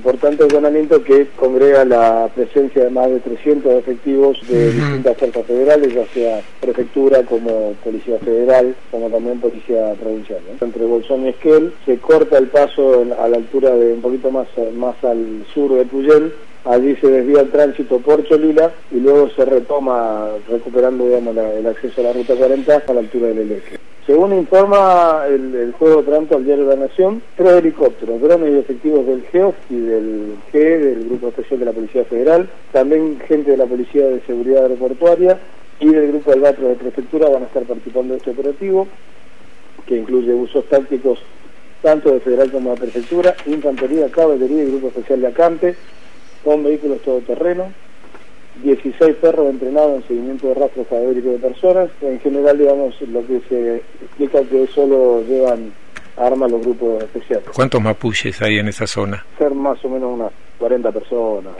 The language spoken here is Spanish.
importante allanamiento que congrega la presencia de más de 300 efectivos de distintas fuerzas federales, ya sea prefectura como policía federal, como también policía provincial. Entre Bolsón y Esquel se corta el paso a la altura de un poquito más, más al sur de Puyén, allí se desvía el tránsito por Cholila y luego se retoma recuperando digamos, el acceso a la ruta 40 a la altura del eje. Según informa el, juego tanto al diario de la Nación, tres helicópteros, drones y efectivos del GEOF y del G, del Grupo Especial de la Policía Federal, también gente de la Policía de Seguridad Aeroportuaria y del Grupo Albatros de Prefectura van a estar participando de este operativo, que incluye usos tácticos tanto de Federal como de Prefectura, Infantería, Caballería y Grupo Especial de Acampe, con vehículos todoterreno, 16 perros entrenados en seguimiento de rastros cadavéricos de personas. En general, digamos, lo que se explica que solo llevan armas los grupos especiales. ¿Cuántos mapuches hay en esa zona? Ser más o menos unas 40 personas.